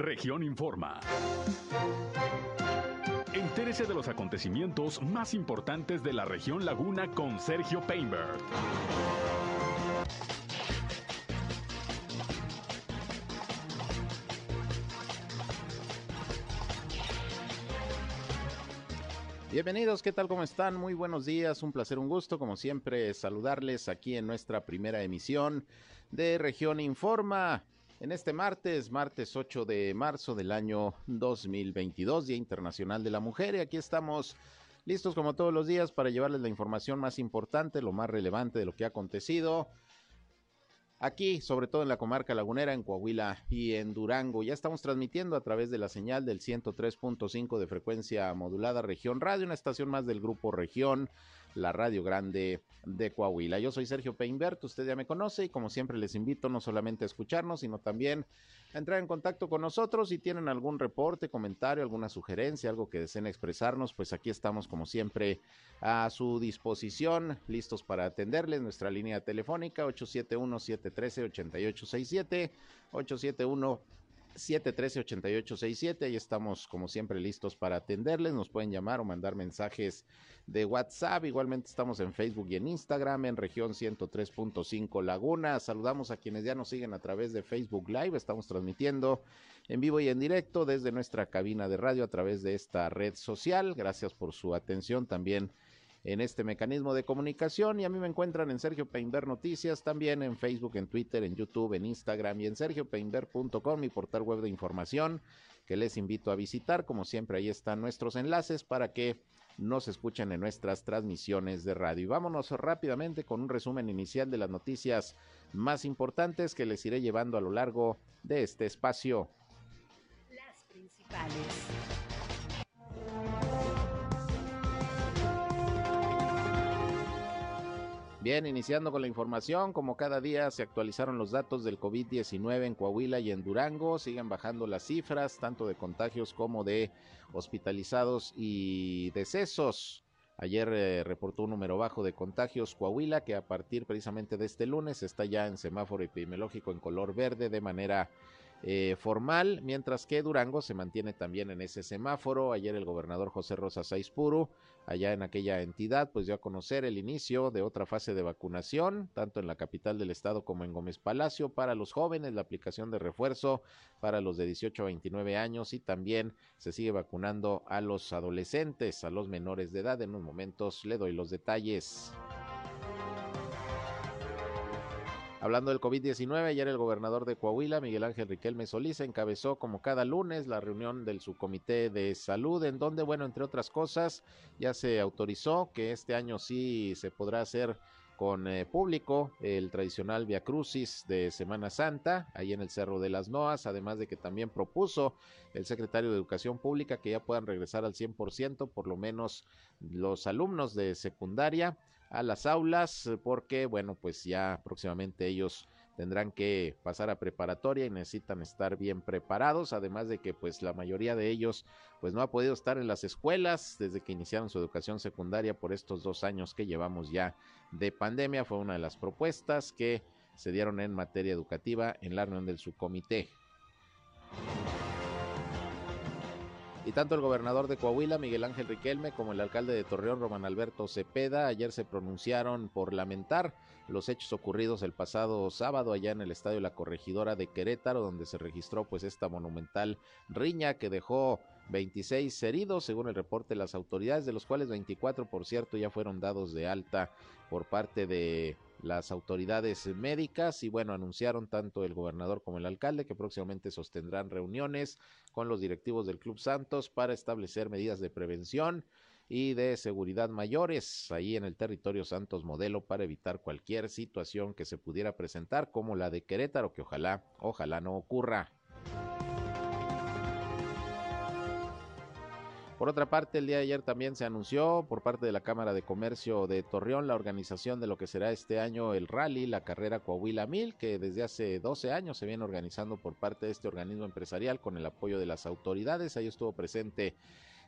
Región Informa. Entérese de los acontecimientos más importantes de la región Laguna con Sergio Painberg. Bienvenidos, ¿qué tal? ¿Cómo están? Muy buenos días, un placer, un gusto, como siempre, saludarles aquí en nuestra primera emisión de Región Informa. En este martes, martes 8 de marzo del año 2022, Día Internacional de la Mujer, y aquí estamos listos como todos los días para llevarles la información más importante, lo más relevante de lo que ha acontecido aquí, sobre todo en la comarca lagunera, en Coahuila y en Durango. Ya estamos transmitiendo a través de la señal del 103.5 de frecuencia modulada Región Radio, una estación más del grupo Región, la Radio Grande de Coahuila. Yo soy Sergio Peinbert, usted ya me conoce y como siempre les invito no solamente a escucharnos, sino también a entrar en contacto con nosotros. Si tienen algún reporte, comentario, alguna sugerencia, algo que deseen expresarnos, pues aquí estamos como siempre a su disposición, listos para atenderles. Nuestra línea telefónica 871-713-8867, 871 713-8867. Ahí estamos, como siempre, listos para atenderles. Nos pueden llamar o mandar mensajes de WhatsApp. Igualmente estamos en Facebook y en Instagram, en región 103.5 Laguna. Saludamos a quienes ya nos siguen a través de Facebook Live. Estamos transmitiendo en vivo y en directo desde nuestra cabina de radio a través de esta red social. Gracias por su atención también en este mecanismo de comunicación y a mí me encuentran en Sergio Peinber Noticias, también en Facebook, en Twitter, en YouTube, en Instagram y en sergiopeinber.com, mi portal web de información que les invito a visitar. Como siempre, ahí están nuestros enlaces para que nos escuchen en nuestras transmisiones de radio. Y vámonos rápidamente con un resumen inicial de las noticias más importantes que les iré llevando a lo largo de este espacio. Las principales. Bien, iniciando con la información, como cada día se actualizaron los datos del COVID-19 en Coahuila y en Durango, siguen bajando las cifras, tanto de contagios como de hospitalizados y decesos. Ayer eh, reportó un número bajo de contagios Coahuila, que a partir precisamente de este lunes está ya en semáforo epidemiológico en color verde de manera eh, formal, mientras que Durango se mantiene también en ese semáforo. Ayer el gobernador José Rosa Saizpuru, allá en aquella entidad, pues dio a conocer el inicio de otra fase de vacunación, tanto en la capital del estado como en Gómez Palacio, para los jóvenes, la aplicación de refuerzo para los de 18 a 29 años y también se sigue vacunando a los adolescentes, a los menores de edad. En unos momentos le doy los detalles. Hablando del COVID-19, ayer el gobernador de Coahuila, Miguel Ángel Riquelme Solís, encabezó como cada lunes la reunión del subcomité de salud, en donde, bueno, entre otras cosas, ya se autorizó que este año sí se podrá hacer con eh, público el tradicional Via Crucis de Semana Santa, ahí en el Cerro de las Noas, además de que también propuso el secretario de Educación Pública que ya puedan regresar al 100%, por lo menos los alumnos de secundaria a las aulas eh, porque, bueno, pues ya próximamente ellos tendrán que pasar a preparatoria y necesitan estar bien preparados, además de que pues la mayoría de ellos pues no ha podido estar en las escuelas desde que iniciaron su educación secundaria por estos dos años que llevamos ya de pandemia, fue una de las propuestas que se dieron en materia educativa en la reunión del subcomité. Y tanto el gobernador de Coahuila, Miguel Ángel Riquelme, como el alcalde de Torreón, Román Alberto Cepeda, ayer se pronunciaron por lamentar los hechos ocurridos el pasado sábado allá en el estadio La Corregidora de Querétaro, donde se registró pues esta monumental riña que dejó 26 heridos, según el reporte de las autoridades, de los cuales 24, por cierto, ya fueron dados de alta por parte de las autoridades médicas. Y bueno, anunciaron tanto el gobernador como el alcalde que próximamente sostendrán reuniones con los directivos del Club Santos para establecer medidas de prevención y de seguridad mayores ahí en el territorio Santos Modelo para evitar cualquier situación que se pudiera presentar como la de Querétaro que ojalá, ojalá no ocurra. Por otra parte, el día de ayer también se anunció por parte de la Cámara de Comercio de Torreón la organización de lo que será este año el rally, la carrera Coahuila Mil, que desde hace 12 años se viene organizando por parte de este organismo empresarial con el apoyo de las autoridades. Ahí estuvo presente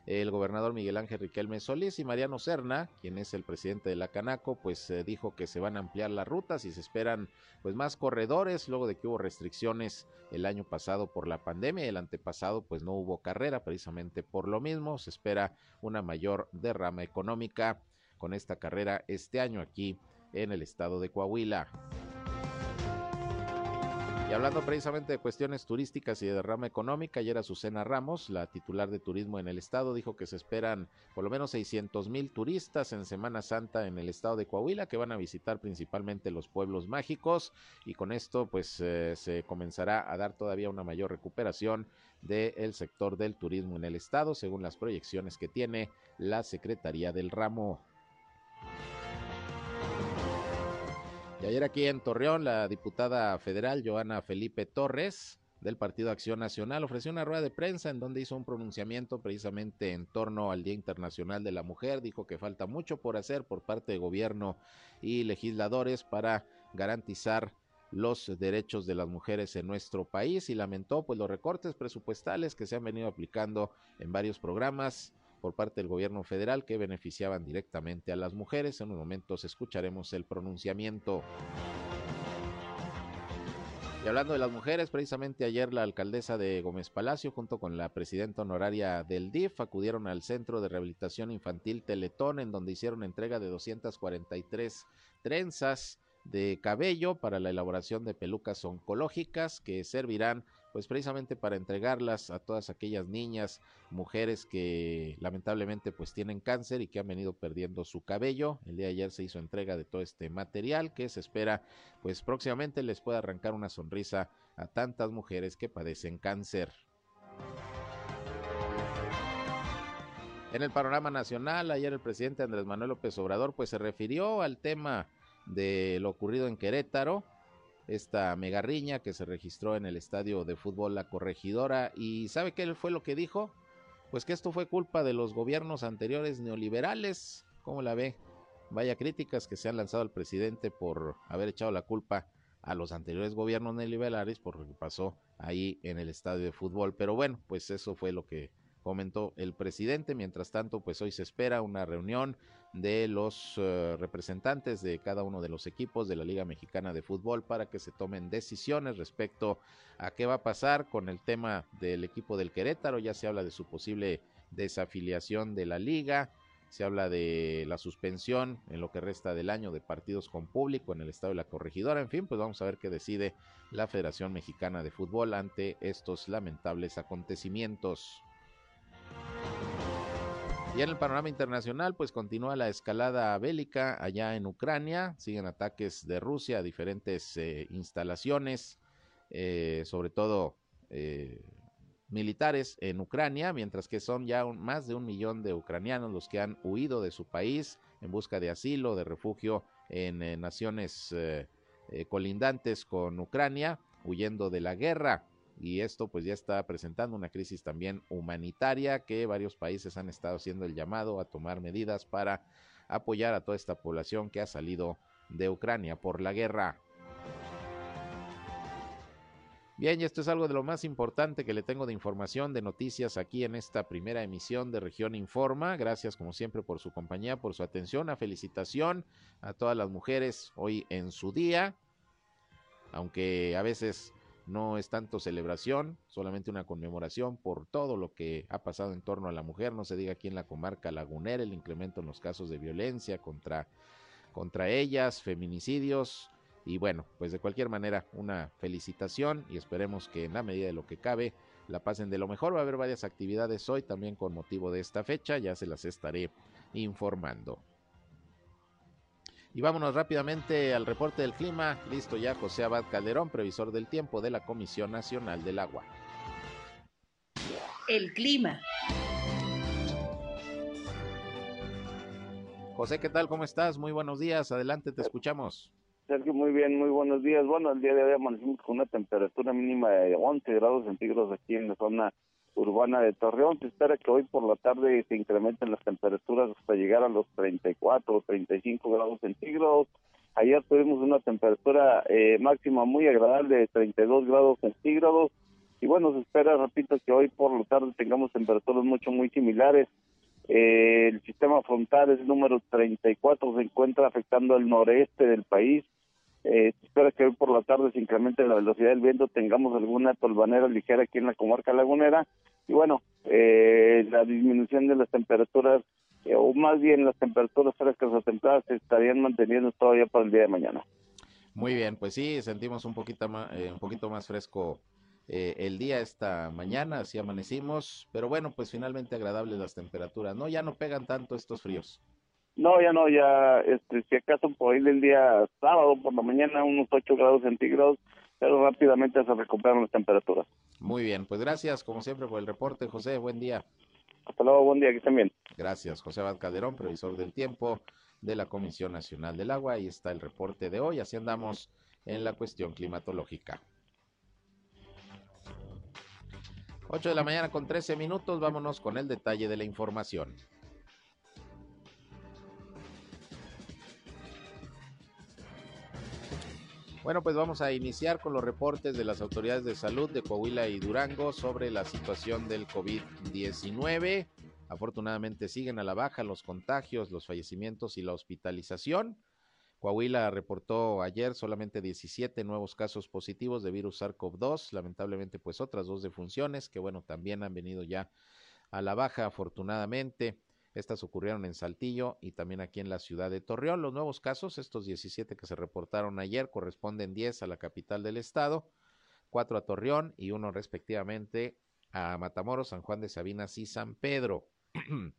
el gobernador Miguel Ángel Riquelme Solís y Mariano Serna, quien es el presidente de la Canaco, pues dijo que se van a ampliar las rutas y se esperan pues más corredores luego de que hubo restricciones el año pasado por la pandemia el antepasado pues no hubo carrera precisamente por lo mismo, se espera una mayor derrama económica con esta carrera este año aquí en el estado de Coahuila. Y hablando precisamente de cuestiones turísticas y de derrama económica, ayer Azucena Ramos, la titular de turismo en el estado, dijo que se esperan por lo menos 600 mil turistas en Semana Santa en el estado de Coahuila, que van a visitar principalmente los pueblos mágicos y con esto pues eh, se comenzará a dar todavía una mayor recuperación del sector del turismo en el estado, según las proyecciones que tiene la Secretaría del Ramo. Y ayer aquí en Torreón, la diputada federal Joana Felipe Torres del Partido Acción Nacional ofreció una rueda de prensa en donde hizo un pronunciamiento precisamente en torno al Día Internacional de la Mujer. Dijo que falta mucho por hacer por parte de gobierno y legisladores para garantizar los derechos de las mujeres en nuestro país y lamentó pues los recortes presupuestales que se han venido aplicando en varios programas por parte del gobierno federal que beneficiaban directamente a las mujeres. En unos momentos escucharemos el pronunciamiento. Y hablando de las mujeres, precisamente ayer la alcaldesa de Gómez Palacio junto con la presidenta honoraria del DIF acudieron al Centro de Rehabilitación Infantil Teletón en donde hicieron entrega de 243 trenzas de cabello para la elaboración de pelucas oncológicas que servirán pues precisamente para entregarlas a todas aquellas niñas, mujeres que lamentablemente pues tienen cáncer y que han venido perdiendo su cabello. El día de ayer se hizo entrega de todo este material que se espera pues próximamente les pueda arrancar una sonrisa a tantas mujeres que padecen cáncer. En el panorama nacional, ayer el presidente Andrés Manuel López Obrador pues se refirió al tema de lo ocurrido en Querétaro, esta megarriña que se registró en el estadio de fútbol La Corregidora. ¿Y sabe qué fue lo que dijo? Pues que esto fue culpa de los gobiernos anteriores neoliberales. ¿Cómo la ve? Vaya críticas que se han lanzado al presidente por haber echado la culpa a los anteriores gobiernos neoliberales por lo que pasó ahí en el estadio de fútbol. Pero bueno, pues eso fue lo que comentó el presidente. Mientras tanto, pues hoy se espera una reunión de los eh, representantes de cada uno de los equipos de la Liga Mexicana de Fútbol para que se tomen decisiones respecto a qué va a pasar con el tema del equipo del Querétaro. Ya se habla de su posible desafiliación de la liga, se habla de la suspensión en lo que resta del año de partidos con público en el estado de la corregidora. En fin, pues vamos a ver qué decide la Federación Mexicana de Fútbol ante estos lamentables acontecimientos. Y en el panorama internacional, pues continúa la escalada bélica allá en Ucrania, siguen ataques de Rusia a diferentes eh, instalaciones, eh, sobre todo eh, militares en Ucrania, mientras que son ya más de un millón de ucranianos los que han huido de su país en busca de asilo, de refugio en naciones colindantes con Ucrania, huyendo de la guerra y esto pues ya está presentando una crisis también humanitaria que varios países han estado haciendo el llamado a tomar medidas para apoyar a toda esta población que ha salido de Ucrania por la guerra. Bien, y esto es algo de lo más importante que le tengo de información, de noticias aquí en esta primera emisión de Región Informa. Gracias como siempre por su compañía, por su atención, a felicitación a todas las mujeres hoy en su día, aunque a veces no es tanto celebración, solamente una conmemoración por todo lo que ha pasado en torno a la mujer, no se diga aquí en la comarca lagunera, el incremento en los casos de violencia contra, contra ellas, feminicidios, y bueno, pues de cualquier manera una felicitación y esperemos que en la medida de lo que cabe la pasen de lo mejor. Va a haber varias actividades hoy también con motivo de esta fecha, ya se las estaré informando. Y vámonos rápidamente al reporte del clima. Listo ya José Abad Calderón, previsor del tiempo de la Comisión Nacional del Agua. El clima. José, ¿qué tal? ¿Cómo estás? Muy buenos días. Adelante, te escuchamos. Sergio, muy bien, muy buenos días. Bueno, el día de hoy amanecimos con una temperatura mínima de 11 grados centígrados aquí en la zona urbana de Torreón. Se espera que hoy por la tarde se incrementen las temperaturas hasta llegar a los 34 o 35 grados centígrados. Ayer tuvimos una temperatura eh, máxima muy agradable de 32 grados centígrados Y bueno, se espera, repito, que hoy por la tarde tengamos temperaturas mucho, muy similares. Eh, el sistema frontal es número 34, se encuentra afectando al noreste del país. Eh, espera que hoy por la tarde se incremente la velocidad del viento, tengamos alguna tolvanera ligera aquí en la comarca lagunera. Y bueno, eh, la disminución de las temperaturas, eh, o más bien las temperaturas frescas o templadas, se estarían manteniendo todavía para el día de mañana. Muy bien, pues sí, sentimos un poquito más, un poquito más fresco eh, el día esta mañana, así amanecimos, pero bueno, pues finalmente agradables las temperaturas, ¿no? Ya no pegan tanto estos fríos. No, ya no, ya, este, si acaso por ahí el día sábado por la mañana unos 8 grados centígrados, pero rápidamente se recuperan las temperaturas. Muy bien, pues gracias como siempre por el reporte, José, buen día. Hasta luego, buen día, que estén bien. Gracias, José Abad Calderón, previsor del tiempo de la Comisión Nacional del Agua. Ahí está el reporte de hoy, así andamos en la cuestión climatológica. 8 de la mañana con 13 minutos, vámonos con el detalle de la información. Bueno, pues vamos a iniciar con los reportes de las autoridades de salud de Coahuila y Durango sobre la situación del COVID-19. Afortunadamente siguen a la baja los contagios, los fallecimientos y la hospitalización. Coahuila reportó ayer solamente 17 nuevos casos positivos de virus SARS-CoV-2, lamentablemente pues otras dos defunciones que bueno, también han venido ya a la baja afortunadamente. Estas ocurrieron en Saltillo y también aquí en la ciudad de Torreón. Los nuevos casos, estos 17 que se reportaron ayer, corresponden 10 a la capital del estado, 4 a Torreón y uno respectivamente a Matamoros, San Juan de Sabinas y San Pedro.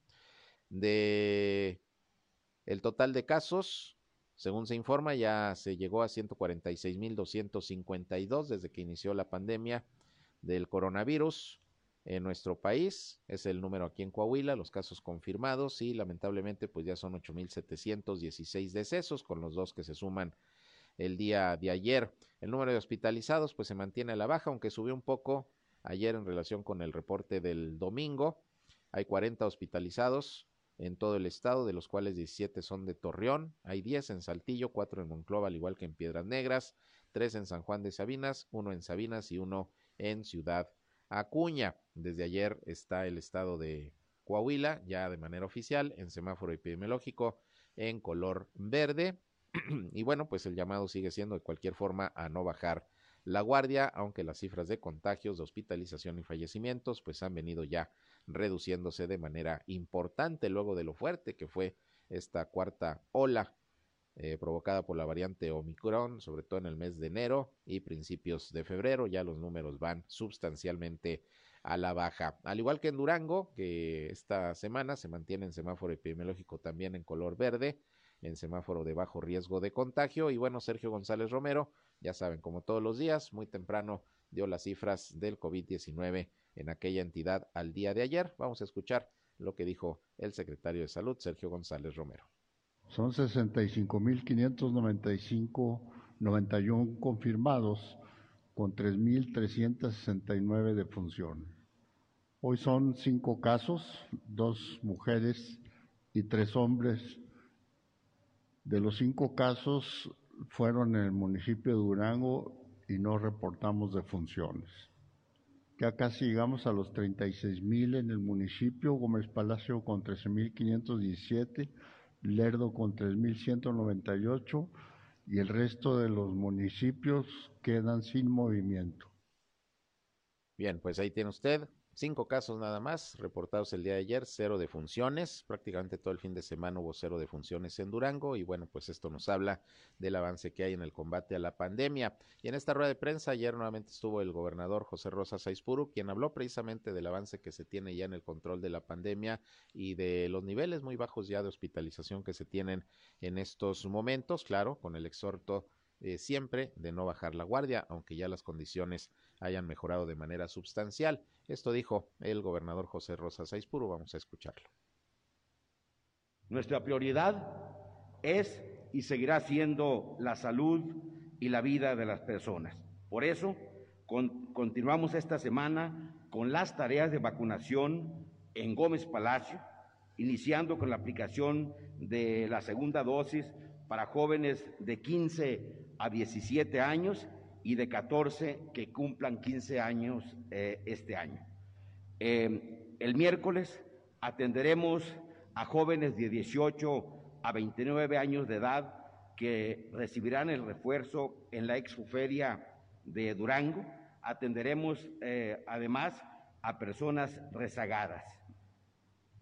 de el total de casos, según se informa, ya se llegó a 146.252 desde que inició la pandemia del coronavirus en nuestro país. Es el número aquí en Coahuila, los casos confirmados y lamentablemente pues ya son 8.716 decesos con los dos que se suman el día de ayer. El número de hospitalizados pues se mantiene a la baja, aunque subió un poco ayer en relación con el reporte del domingo. Hay 40 hospitalizados, en todo el estado, de los cuales 17 son de Torreón, hay 10 en Saltillo, 4 en Monclova, al igual que en Piedras Negras, 3 en San Juan de Sabinas, 1 en Sabinas y 1 en Ciudad Acuña. Desde ayer está el estado de Coahuila, ya de manera oficial, en semáforo epidemiológico en color verde. y bueno, pues el llamado sigue siendo de cualquier forma a no bajar la guardia, aunque las cifras de contagios, de hospitalización y fallecimientos pues han venido ya reduciéndose de manera importante luego de lo fuerte que fue esta cuarta ola eh, provocada por la variante Omicron, sobre todo en el mes de enero y principios de febrero. Ya los números van sustancialmente a la baja. Al igual que en Durango, que esta semana se mantiene en semáforo epidemiológico también en color verde, en semáforo de bajo riesgo de contagio. Y bueno, Sergio González Romero, ya saben, como todos los días, muy temprano dio las cifras del COVID-19 en aquella entidad al día de ayer. Vamos a escuchar lo que dijo el secretario de Salud, Sergio González Romero. Son 65.595, 91 confirmados con 3.369 de función. Hoy son cinco casos, dos mujeres y tres hombres. De los cinco casos fueron en el municipio de Durango y no reportamos defunciones. Ya casi llegamos a los 36 mil en el municipio, Gómez Palacio con 13.517, Lerdo con 3.198 y el resto de los municipios quedan sin movimiento. Bien, pues ahí tiene usted Cinco casos nada más reportados el día de ayer, cero de funciones. Prácticamente todo el fin de semana hubo cero de funciones en Durango y bueno, pues esto nos habla del avance que hay en el combate a la pandemia. Y en esta rueda de prensa ayer nuevamente estuvo el gobernador José Rosa Saizpuru, quien habló precisamente del avance que se tiene ya en el control de la pandemia y de los niveles muy bajos ya de hospitalización que se tienen en estos momentos, claro, con el exhorto eh, siempre de no bajar la guardia, aunque ya las condiciones hayan mejorado de manera sustancial. Esto dijo el gobernador José Rosa Saizpuro. Vamos a escucharlo. Nuestra prioridad es y seguirá siendo la salud y la vida de las personas. Por eso, continuamos esta semana con las tareas de vacunación en Gómez Palacio, iniciando con la aplicación de la segunda dosis para jóvenes de 15 a 17 años y de 14 que cumplan 15 años eh, este año. Eh, el miércoles atenderemos a jóvenes de 18 a 29 años de edad que recibirán el refuerzo en la exoferia de Durango. Atenderemos eh, además a personas rezagadas.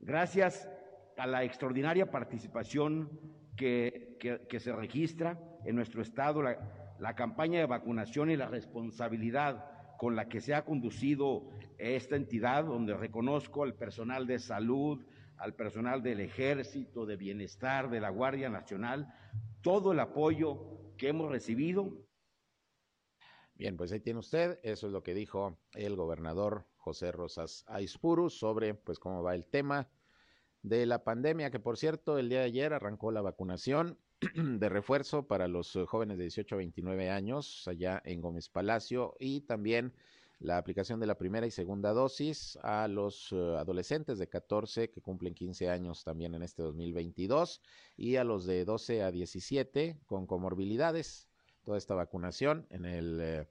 Gracias a la extraordinaria participación que, se registra en nuestro Estado, la, campaña de vacunación y la responsabilidad con la que se ha conducido esta entidad, donde reconozco al personal de salud, al personal del Ejército, de Bienestar, de la Guardia Nacional, todo el apoyo que hemos recibido. Bien, pues ahí tiene usted, eso es lo que dijo el gobernador José Rosas Aispuru sobre pues cómo va el tema de la pandemia, que por cierto, el día de ayer arrancó la vacunación de refuerzo para los jóvenes de 18 a 29 años allá en Gómez Palacio y también la aplicación de la primera y segunda dosis a los eh, adolescentes de 14 que cumplen 15 años también en este 2022 y a los de 12 a 17 con comorbilidades. Toda esta vacunación en el eh,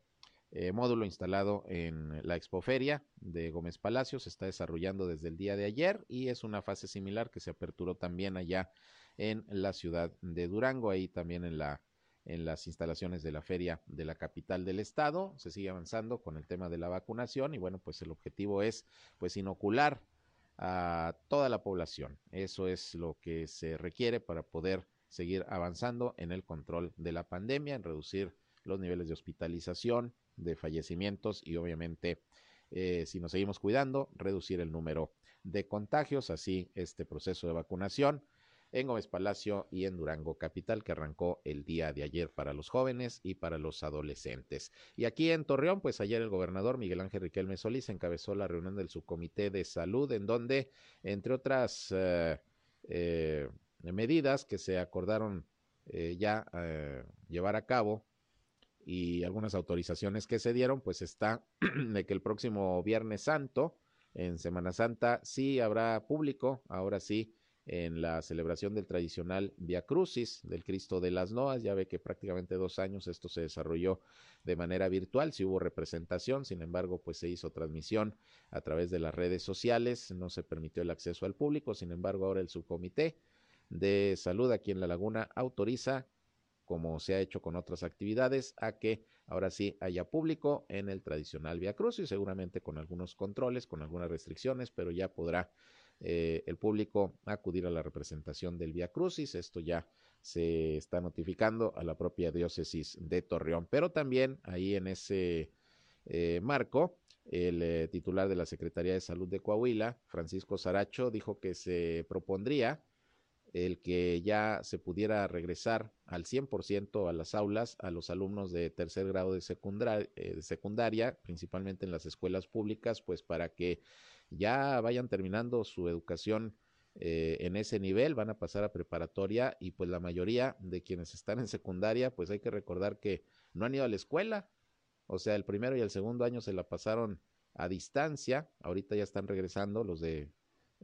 eh, módulo instalado en la expoferia de Gómez Palacio se está desarrollando desde el día de ayer y es una fase similar que se aperturó también allá en la ciudad de Durango, ahí también en la en las instalaciones de la feria de la capital del estado. Se sigue avanzando con el tema de la vacunación y bueno, pues el objetivo es pues inocular a toda la población. Eso es lo que se requiere para poder seguir avanzando en el control de la pandemia, en reducir los niveles de hospitalización, de fallecimientos y obviamente eh, si nos seguimos cuidando, reducir el número de contagios. Así este proceso de vacunación en Gómez Palacio y en Durango Capital, que arrancó el día de ayer para los jóvenes y para los adolescentes. Y aquí en Torreón, pues ayer el gobernador Miguel Ángel Riquelme Solís encabezó la reunión del subcomité de salud, en donde, entre otras eh, eh, medidas que se acordaron eh, ya llevar a cabo, y algunas autorizaciones que se dieron, pues está de que el próximo Viernes Santo, en Semana Santa, sí habrá público, ahora sí, en la celebración del tradicional Via Crucis del Cristo de las Noas. Ya ve que prácticamente dos años esto se desarrolló de manera virtual, sí hubo representación, sin embargo, pues se hizo transmisión a través de las redes sociales, no se permitió el acceso al público, sin embargo, ahora el subcomité de salud aquí en La Laguna autoriza como se ha hecho con otras actividades, a que ahora sí haya público en el tradicional Via Crucis, seguramente con algunos controles, con algunas restricciones, pero ya podrá eh, el público acudir a la representación del Via Crucis. Esto ya se está notificando a la propia diócesis de Torreón. Pero también ahí en ese eh, marco, el eh, titular de la Secretaría de Salud de Coahuila, Francisco Saracho, dijo que se propondría el que ya se pudiera regresar al 100% a las aulas a los alumnos de tercer grado de secundaria, principalmente en las escuelas públicas, pues para que ya vayan terminando su educación eh, en ese nivel, van a pasar a preparatoria y pues la mayoría de quienes están en secundaria, pues hay que recordar que no han ido a la escuela, o sea, el primero y el segundo año se la pasaron a distancia, ahorita ya están regresando los de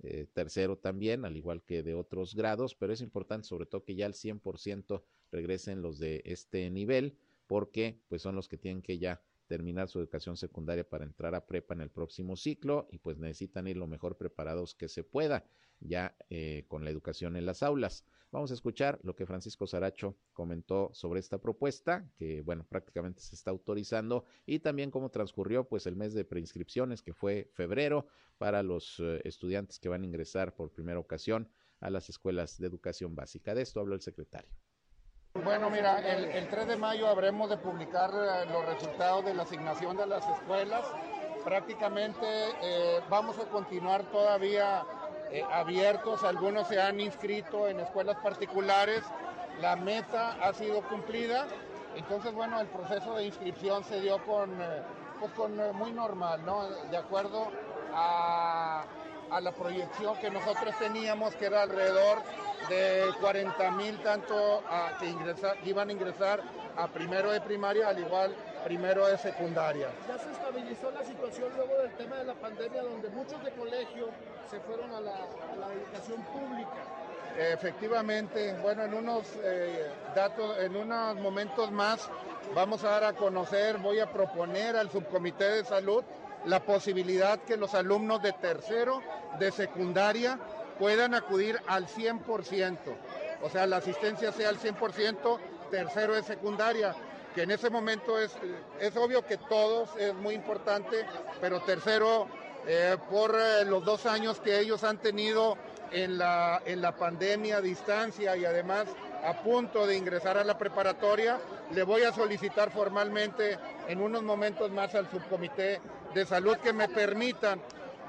eh, tercero también, al igual que de otros grados, pero es importante sobre todo que ya al 100% regresen los de este nivel, porque pues son los que tienen que ya terminar su educación secundaria para entrar a prepa en el próximo ciclo y pues necesitan ir lo mejor preparados que se pueda ya eh, con la educación en las aulas. Vamos a escuchar lo que Francisco Saracho comentó sobre esta propuesta, que bueno, prácticamente se está autorizando, y también cómo transcurrió pues el mes de preinscripciones, que fue febrero, para los eh, estudiantes que van a ingresar por primera ocasión a las escuelas de educación básica. De esto habló el secretario. Bueno, mira, el, 3 de mayo habremos de publicar eh, los resultados de la asignación de las escuelas. Prácticamente eh, vamos a continuar todavía eh, abiertos, algunos se han inscrito en escuelas particulares, la meta ha sido cumplida, entonces bueno, el proceso de inscripción se dio con, pues, con muy normal, ¿no? De acuerdo a, a la proyección que nosotros teníamos, que era alrededor de 40 mil tanto a, que, iban a ingresar a primero de primaria, al igual primero de secundaria. Ya se estabilizó la situación luego del tema de la pandemia, donde muchos de colegio se fueron a la, educación pública. efectivamente, bueno, en unos eh, datos, en unos momentos más vamos a dar a conocer, voy a proponer al subcomité de salud la posibilidad que los alumnos de tercero de secundaria puedan acudir al 100%, o sea, la asistencia sea al 100%, tercero de secundaria, que en ese momento es, es obvio que todos es muy importante, pero tercero, eh, por eh, los dos años que ellos han tenido en la, en la pandemia a distancia y además a punto de ingresar a la preparatoria, le voy a solicitar formalmente en unos momentos más al subcomité de salud que me permitan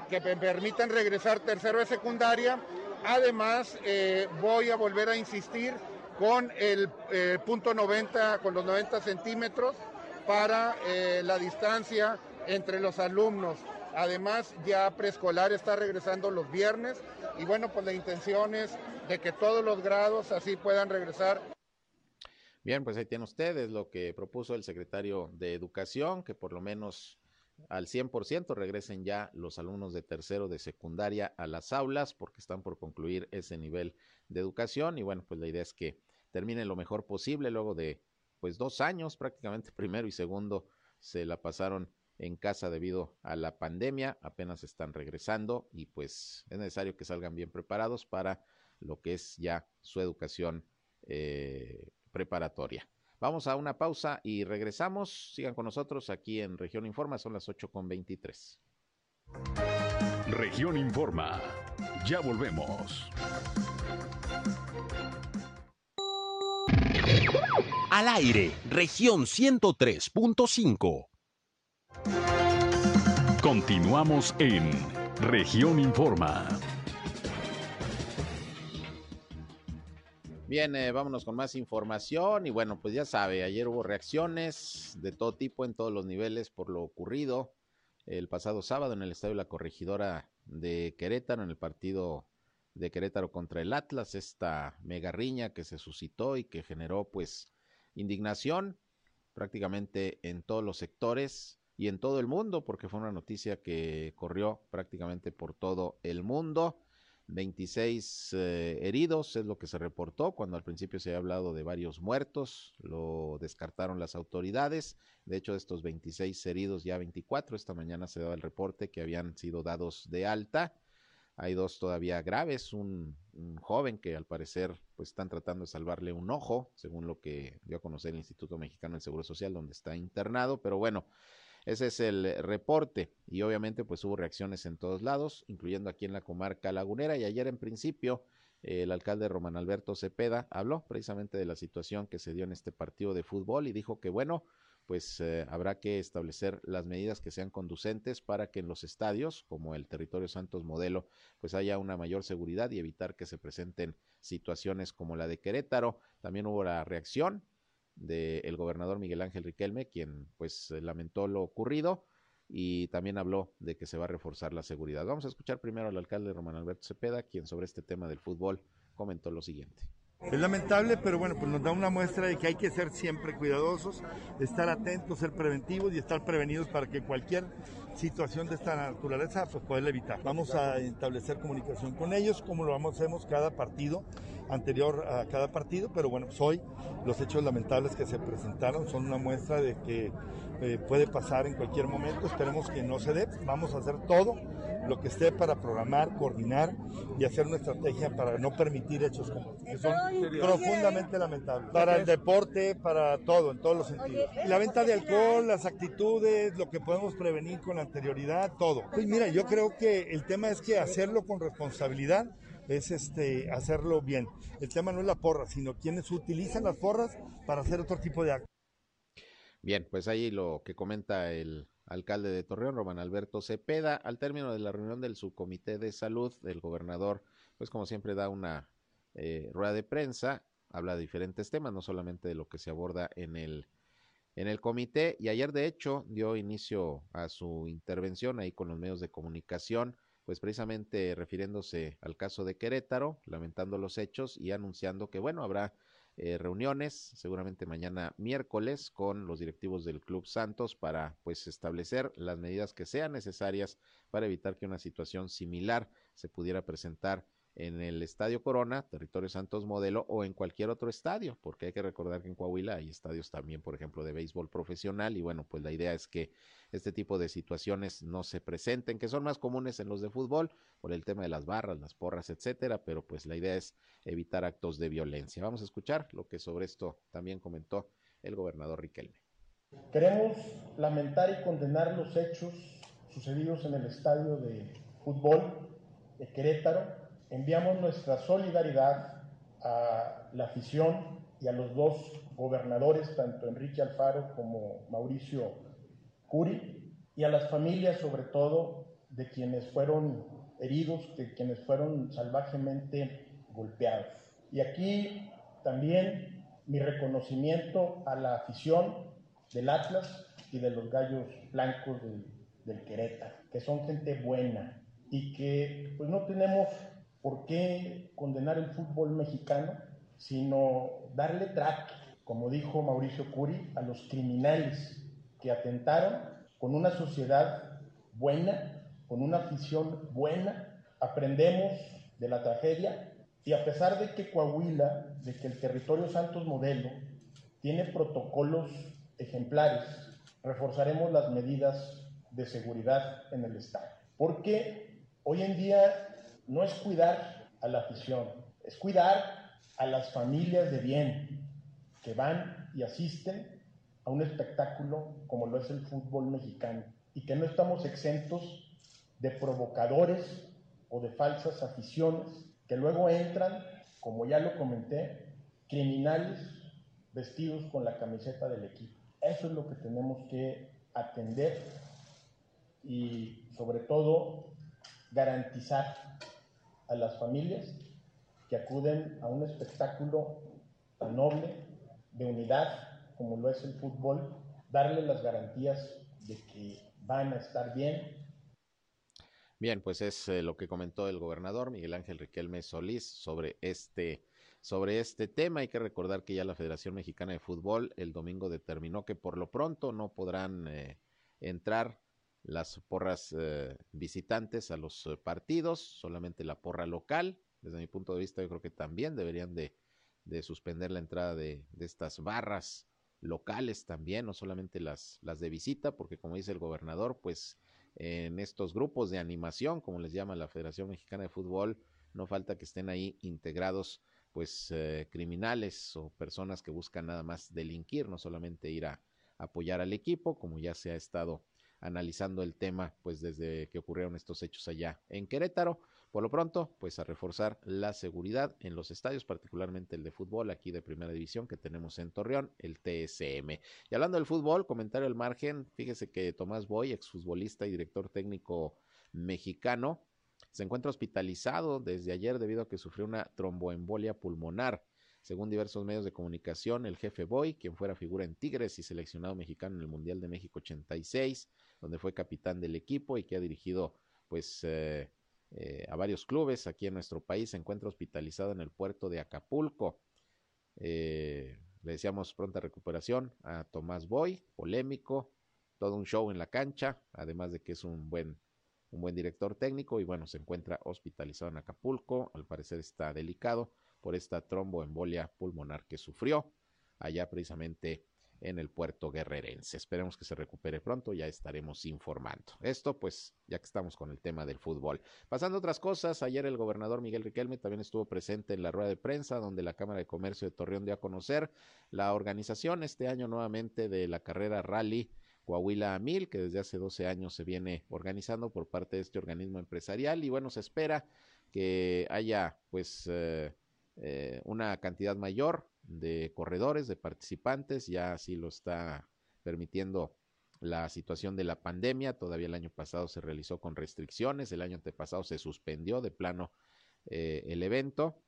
que me permitan regresar tercero de secundaria. Además, eh, voy a volver a insistir con el eh, punto 90, con los 90 centímetros para eh, la distancia entre los alumnos. Además, ya preescolar está regresando los viernes y bueno, pues la intención es de que todos los grados así puedan regresar. Bien, pues ahí tienen ustedes lo que propuso el secretario de Educación, que por lo menos al 100% regresen ya los alumnos de tercero de secundaria a las aulas porque están por concluir ese nivel de educación y bueno, pues la idea es que termine lo mejor posible luego de pues dos años prácticamente primero y segundo se la pasaron en casa debido a la pandemia, apenas están regresando y pues es necesario que salgan bien preparados para lo que es ya su educación eh, preparatoria. Vamos a una pausa y regresamos. Sigan con nosotros aquí en Región Informa, son las 8 con 23. Región Informa, ya volvemos. Al aire, región 103.5. Continuamos en región Informa. Bien, vámonos con más información y bueno, pues ya sabe, ayer hubo reacciones de todo tipo en todos los niveles por lo ocurrido el pasado sábado en el Estadio La Corregidora de Querétaro, en el partido de Querétaro contra el Atlas, esta mega riña que se suscitó y que generó pues indignación prácticamente en todos los sectores y en todo el mundo, porque fue una noticia que corrió prácticamente por todo el mundo. 26 eh, heridos es lo que se reportó cuando al principio se había hablado de varios muertos, lo descartaron las autoridades. De hecho, de estos 26 heridos, ya 24, esta mañana se daba el reporte que habían sido dados de alta. Hay dos todavía graves, un, un, joven que al parecer pues están tratando de salvarle un ojo, según lo que dio a conocer el Instituto Mexicano del Seguro Social, donde está internado, pero bueno, ese es el reporte y obviamente pues hubo reacciones en todos lados, incluyendo aquí en la comarca lagunera y ayer en principio el alcalde Román Alberto Cepeda habló precisamente de la situación que se dio en este partido de fútbol y dijo que bueno, pues eh, habrá que establecer las medidas que sean conducentes para que en los estadios, como el territorio Santos Modelo, pues haya una mayor seguridad y evitar que se presenten situaciones como la de Querétaro. También hubo la reacción del gobernador Miguel Ángel Riquelme, quien pues lamentó lo ocurrido y también habló de que se va a reforzar la seguridad. Vamos a escuchar primero al alcalde Román Alberto Cepeda, quien sobre este tema del fútbol comentó lo siguiente. Es lamentable, pero bueno, pues nos da una muestra de que hay que ser siempre cuidadosos, estar atentos, ser preventivos y estar prevenidos para que cualquier situación de esta naturaleza pues poderla evitar. Vamos a establecer comunicación con ellos, como lo hacemos cada partido, anterior a cada partido, pero bueno, pues hoy los hechos lamentables que se presentaron son una muestra de que eh, puede pasar en cualquier momento, esperemos que no se dé, vamos a hacer todo lo que esté para programar, coordinar y hacer una estrategia para no permitir hechos como que son profundamente lamentables. Para el deporte, para todo, en todos los sentidos. La venta de alcohol, las actitudes, lo que podemos prevenir con anterioridad, todo. Pues mira, yo creo que el tema es que hacerlo con responsabilidad es este hacerlo bien. El tema no es la porra, sino quienes utilizan las porras para hacer otro tipo de actos. Bien, pues ahí lo que comenta el alcalde de Torreón, Román Alberto Cepeda. Al término de la reunión del subcomité de salud, el gobernador, pues como siempre, da una eh, rueda de prensa, habla de diferentes temas, no solamente de lo que se aborda en el, en el comité. Y ayer, de hecho, dio inicio a su intervención ahí con los medios de comunicación, pues precisamente refiriéndose al caso de Querétaro, lamentando los hechos y anunciando que, bueno, habrá eh, reuniones, seguramente mañana miércoles, con los directivos del Club Santos para pues establecer las medidas que sean necesarias para evitar que una situación similar se pudiera presentar en el Estadio Corona, Territorio Santos Modelo, o en cualquier otro estadio, porque hay que recordar que en Coahuila hay estadios también, por ejemplo, de béisbol profesional, y bueno, pues la idea es que este tipo de situaciones no se presenten, que son más comunes en los de fútbol, por el tema de las barras, las porras, etcétera, pero pues la idea es evitar actos de violencia. Vamos a escuchar lo que sobre esto también comentó el gobernador Riquelme. Queremos lamentar y condenar los hechos sucedidos en el estadio de fútbol de Querétaro enviamos nuestra solidaridad a la afición y a los dos gobernadores, tanto Enrique Alfaro como Mauricio Curi, y a las familias sobre todo de quienes fueron heridos, de quienes fueron salvajemente golpeados. Y aquí también mi reconocimiento a la afición del Atlas y de los Gallos Blancos del, del Querétaro, que son gente buena y que pues no tenemos ¿por qué condenar el fútbol mexicano? Sino darle track, como dijo Mauricio Curi, a los criminales que atentaron con una sociedad buena, con una afición buena, aprendemos de la tragedia y a pesar de que Coahuila, de que el territorio Santos Modelo tiene protocolos ejemplares, reforzaremos las medidas de seguridad en el Estado. Porque hoy en día no es cuidar a la afición, es cuidar a las familias de bien que van y asisten a un espectáculo como lo es el fútbol mexicano y que no estamos exentos de provocadores o de falsas aficiones que luego entran, como ya lo comenté, criminales vestidos con la camiseta del equipo. Eso es lo que tenemos que atender y sobre todo garantizar a las familias que acuden a un espectáculo tan noble, de unidad, como lo es el fútbol, darle las garantías de que van a estar bien. Bien, pues es eh, lo que comentó el gobernador Miguel Ángel Riquelme Solís sobre este sobre este tema. Hay que recordar que ya la Federación Mexicana de Fútbol el domingo determinó que por lo pronto no podrán eh, entrar las porras eh, visitantes a los eh, partidos, solamente la porra local. Desde mi punto de vista, yo creo que también deberían de, suspender la entrada de, estas barras locales también, no solamente las, las de visita, porque como dice el gobernador, pues en estos grupos de animación, como les llama la Federación Mexicana de Fútbol, no falta que estén ahí integrados pues eh, criminales o personas que buscan nada más delinquir, no solamente ir a apoyar al equipo, como ya se ha estado analizando el tema pues desde que ocurrieron estos hechos allá en Querétaro. Por lo pronto, pues a reforzar la seguridad en los estadios, particularmente el de fútbol aquí de primera división que tenemos en Torreón, el TSM. Y hablando del fútbol, comentario al margen, fíjese que Tomás Boy, exfutbolista y director técnico mexicano, se encuentra hospitalizado desde ayer debido a que sufrió una tromboembolia pulmonar. Según diversos medios de comunicación, el jefe Boy, quien fuera figura en Tigres y seleccionado mexicano en el Mundial de México 86, donde fue capitán del equipo y que ha dirigido pues eh, eh, a varios clubes aquí en nuestro país, se encuentra hospitalizado en el puerto de Acapulco. Eh, le deseamos pronta recuperación a Tomás Boy, polémico, todo un show en la cancha, además de que es un buen, un buen director técnico y bueno, se encuentra hospitalizado en Acapulco, al parecer está delicado por esta tromboembolia pulmonar que sufrió allá precisamente en el puerto guerrerense. Esperemos que se recupere pronto, ya estaremos informando. Esto pues ya que estamos con el tema del fútbol. Pasando a otras cosas, ayer el gobernador Miguel Riquelme también estuvo presente en la rueda de prensa donde la Cámara de Comercio de Torreón dio a conocer la organización este año nuevamente de la carrera Rally Coahuila a Mil, que desde hace 12 años se viene organizando por parte de este organismo empresarial y bueno, se espera que haya pues eh, eh, una cantidad mayor de corredores, de participantes, ya así lo está permitiendo la situación de la pandemia. Todavía el año pasado se realizó con restricciones, el año antepasado se suspendió de plano eh, el evento.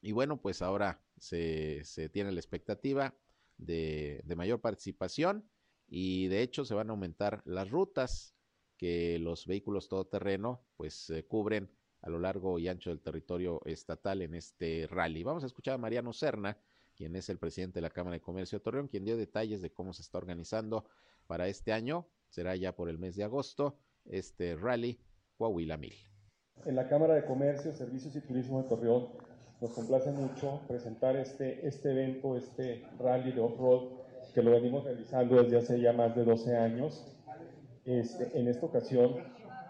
Y bueno, pues ahora se, se tiene la expectativa de, de, mayor participación y de hecho se van a aumentar las rutas que los vehículos todoterreno pues eh, cubren a lo largo y ancho del territorio estatal en este rally. Vamos a escuchar a Mariano Serna, quien es el presidente de la Cámara de Comercio de Torreón, quien dio detalles de cómo se está organizando para este año. Será ya por el mes de agosto este rally Coahuila Mil. En la Cámara de Comercio, Servicios y Turismo de Torreón nos complace mucho presentar este, este evento, este rally de off-road que lo venimos realizando desde hace ya más de 12 años. Este, en esta ocasión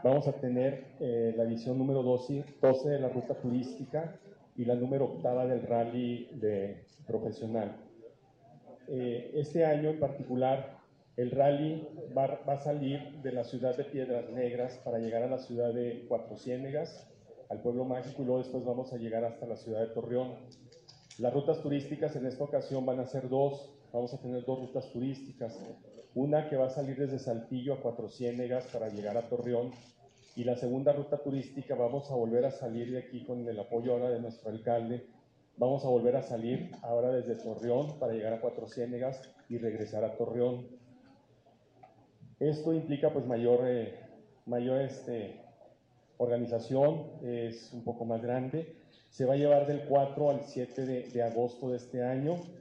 vamos a tener eh, la edición número 12, 12 de la ruta turística y la número octava del rally de profesional. Eh, este año en particular, el rally va, va, a salir de la ciudad de Piedras Negras para llegar a la ciudad de Cuatro Ciénegas, al pueblo mágico, y luego después vamos a llegar hasta la ciudad de Torreón. Las rutas turísticas en esta ocasión van a ser dos, vamos a tener dos rutas turísticas. Una que va a salir desde Saltillo a Cuatro Ciénegas para llegar a Torreón y la segunda ruta turística vamos a volver a salir de aquí con el apoyo ahora de nuestro alcalde. Vamos a volver a salir ahora desde Torreón para llegar a Cuatro Ciénegas y regresar a Torreón. Esto implica pues mayor, eh, mayor este, organización, es un poco más grande. Se va a llevar del 4 al 7 de, de agosto de este año.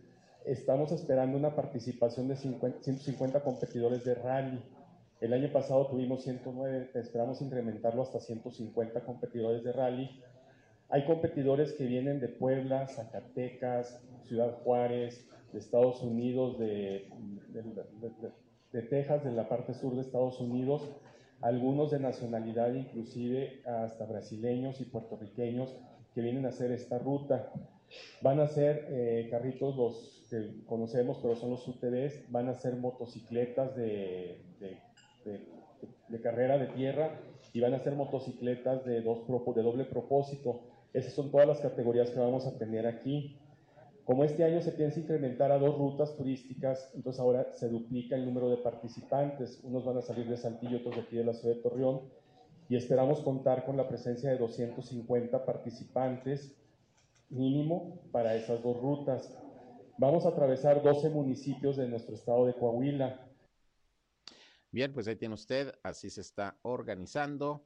Estamos esperando una participación de 50, 150 competidores de rally. El año pasado tuvimos 109, esperamos incrementarlo hasta 150 competidores de rally. Hay competidores que vienen de Puebla, Zacatecas, Ciudad Juárez, de Estados Unidos, de, de, de, de, Texas, de la parte sur de Estados Unidos, algunos de nacionalidad inclusive hasta brasileños y puertorriqueños que vienen a hacer esta ruta. Van a ser eh, carritos los que conocemos, pero son los UTVs, van a ser motocicletas de, de, de, carrera de tierra y van a ser motocicletas de, dos, de doble propósito. Esas son todas las categorías que vamos a tener aquí. Como este año se piensa incrementar a dos rutas turísticas, entonces ahora se duplica el número de participantes. Unos van a salir de Saltillo, otros de aquí de la ciudad de Torreón. Y esperamos contar con la presencia de 250 participantes mínimo para esas dos rutas. Vamos a atravesar 12 municipios de nuestro estado de Coahuila. Bien, pues ahí tiene usted, así se está organizando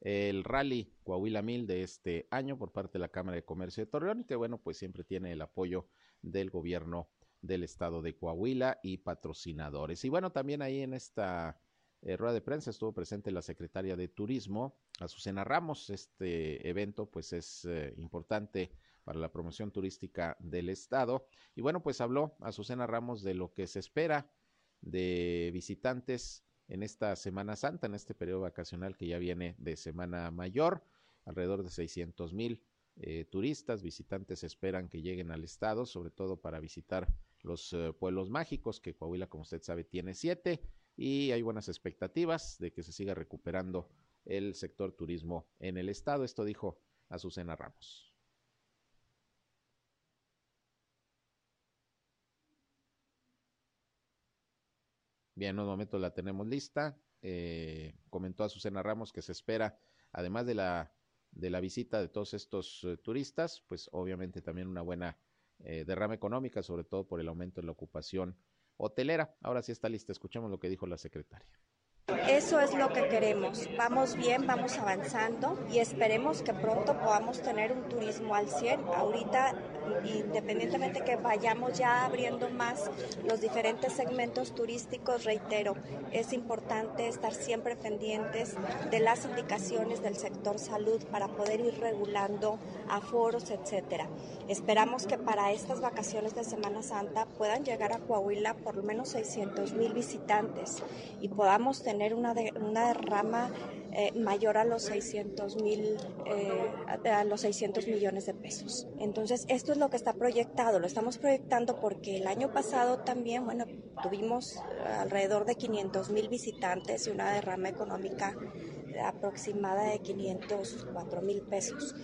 el rally Coahuila Mil de este año por parte de la Cámara de Comercio de Torreón y que bueno, pues siempre tiene el apoyo del gobierno del estado de Coahuila y patrocinadores. Y bueno, también ahí en esta eh, rueda de prensa estuvo presente la secretaria de Turismo, Azucena Ramos. Este evento pues es eh, importante para la promoción turística del estado. Y bueno, pues habló Azucena Ramos de lo que se espera de visitantes en esta Semana Santa, en este periodo vacacional que ya viene de Semana Mayor. Alrededor de 600 mil eh, turistas, visitantes esperan que lleguen al estado, sobre todo para visitar los eh, pueblos mágicos, que Coahuila, como usted sabe, tiene siete, y hay buenas expectativas de que se siga recuperando el sector turismo en el estado. Esto dijo Azucena Ramos. Bien, en un momento la tenemos lista. Eh, comentó Azucena Ramos que se espera, además de la, de la visita de todos estos eh, turistas, pues obviamente también una buena eh, derrama económica, sobre todo por el aumento en la ocupación hotelera. Ahora sí está lista, escuchemos lo que dijo la secretaria. Eso es lo que queremos. Vamos bien, vamos avanzando y esperemos que pronto podamos tener un turismo al 100. Ahorita, independientemente que vayamos ya abriendo más los diferentes segmentos turísticos, reitero, es importante estar siempre pendientes de las indicaciones del sector salud para poder ir regulando aforos, etcétera. Esperamos que para estas vacaciones de Semana Santa puedan llegar a Coahuila por lo menos 600 mil visitantes y podamos tener tener una, de, una derrama eh, mayor a los 600 mil, eh, los 600 millones de pesos. Entonces, esto es lo que está proyectado. Lo estamos proyectando porque el año pasado también, bueno, tuvimos alrededor de 500 mil visitantes y una derrama económica aproximada de 504 mil pesos.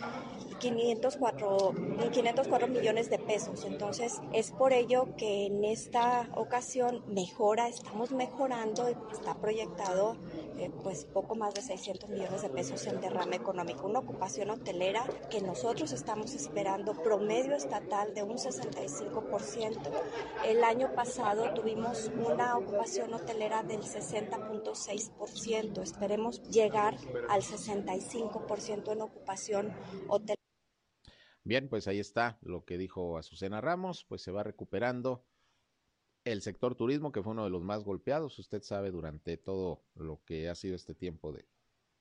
504, 504 millones de pesos. Entonces, es por ello que en esta ocasión mejora, estamos mejorando y está proyectado eh, pues poco más de 600 millones de pesos en derrame económico. Una ocupación hotelera que nosotros estamos esperando promedio estatal de un 65%. El año pasado tuvimos una ocupación hotelera del 60.6%. Esperemos llegar al 65% en ocupación hotelera. Bien, pues ahí está lo que dijo Azucena Ramos, pues se va recuperando el sector turismo, que fue uno de los más golpeados, usted sabe, durante todo lo que ha sido este tiempo de,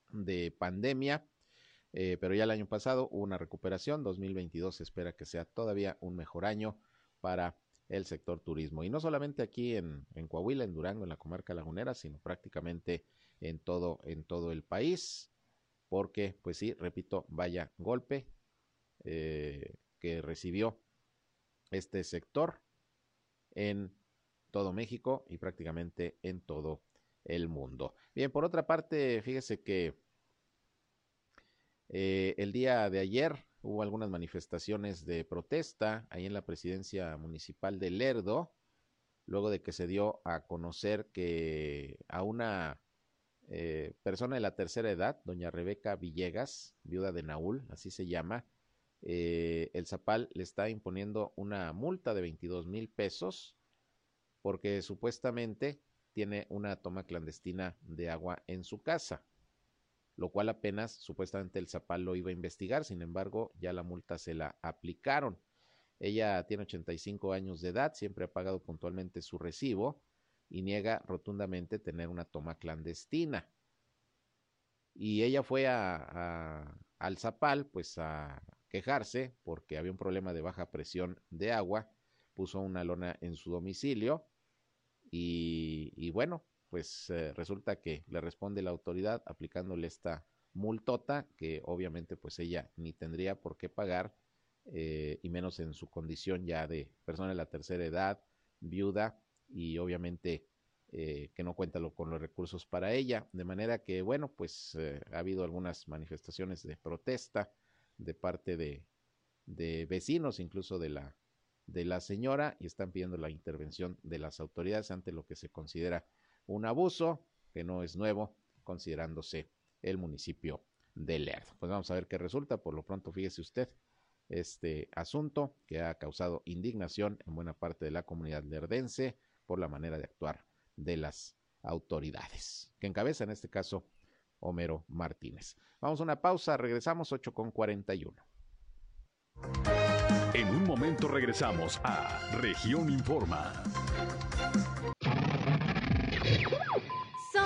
de pandemia. eh, pero ya el año pasado hubo una recuperación, 2022 se espera que sea todavía un mejor año para el sector turismo. Y no solamente aquí en, Coahuila, en Durango, en la comarca lagunera, sino prácticamente en todo, en todo el país, porque, pues sí, repito, vaya golpe eh, que recibió este sector en todo México y prácticamente en todo el mundo. Bien, por otra parte, fíjese que eh, el día de ayer hubo algunas manifestaciones de protesta ahí en la presidencia municipal de Lerdo, luego de que se dio a conocer que a una eh, persona de la tercera edad, doña Rebeca Villegas, viuda de Naúl, así se llama, eh, el Zapal le está imponiendo una multa de 22 mil pesos porque supuestamente tiene una toma clandestina de agua en su casa lo cual apenas supuestamente el Zapal lo iba a investigar, sin embargo, ya la multa se la aplicaron. Ella tiene 85 años de edad, siempre ha pagado puntualmente su recibo y niega rotundamente tener una toma clandestina. Y ella fue a, al Zapal, pues a quejarse porque había un problema de baja presión de agua, puso una lona en su domicilio y, y bueno, pues eh, resulta que le responde la autoridad aplicándole esta multota que obviamente pues ella ni tendría por qué pagar eh, y menos en su condición ya de persona de la tercera edad, viuda y obviamente eh, que no cuenta con los recursos para ella. De manera que bueno pues ha habido algunas manifestaciones de protesta de parte de, de vecinos incluso de la de la señora y están pidiendo la intervención de las autoridades ante lo que se considera un abuso que no es nuevo, considerándose el municipio de Lerdo. Pues vamos a ver qué resulta. Por lo pronto, fíjese usted, este asunto que ha causado indignación en buena parte de la comunidad lerdense por la manera de actuar de las autoridades, que encabeza en este caso Homero Martínez. Vamos a una pausa, regresamos 8 con 41. En un momento regresamos a Región Informa.